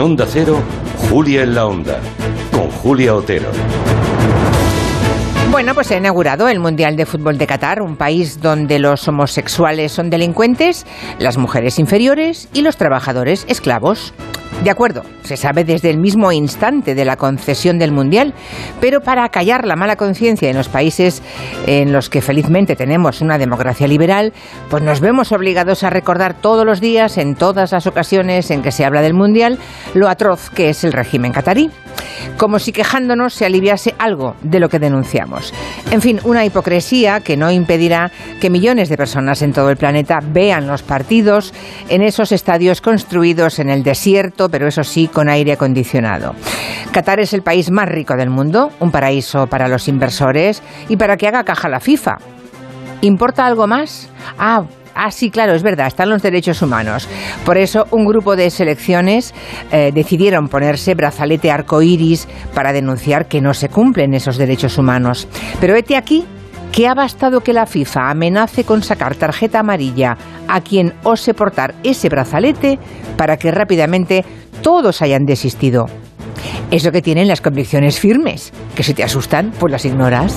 Onda Cero, Julia en la Onda, con Julia Otero. Bueno, pues se ha inaugurado el Mundial de Fútbol de Qatar, un país donde los homosexuales son delincuentes, las mujeres inferiores y los trabajadores esclavos. De acuerdo, se sabe desde el mismo instante de la concesión del Mundial, pero para callar la mala conciencia en los países en los que felizmente tenemos una democracia liberal, pues nos vemos obligados a recordar todos los días, en todas las ocasiones en que se habla del Mundial, lo atroz que es el régimen catarí. Como si quejándonos se aliviase algo de lo que denunciamos. En fin, una hipocresía que no impedirá que millones de personas en todo el planeta vean los partidos en esos estadios construidos en el desierto, pero eso sí, con aire acondicionado. Qatar es el país más rico del mundo, un paraíso para los inversores y para que haga caja la FIFA. ¿Importa algo más? Ah, Ah, sí, claro, es verdad, están los derechos humanos. Por eso, un grupo de selecciones eh, decidieron ponerse brazalete arcoíris para denunciar que no se cumplen esos derechos humanos. Pero hete aquí que ha bastado que la FIFA amenace con sacar tarjeta amarilla a quien ose portar ese brazalete para que rápidamente todos hayan desistido. Eso que tienen las convicciones firmes, que si te asustan, pues las ignoras.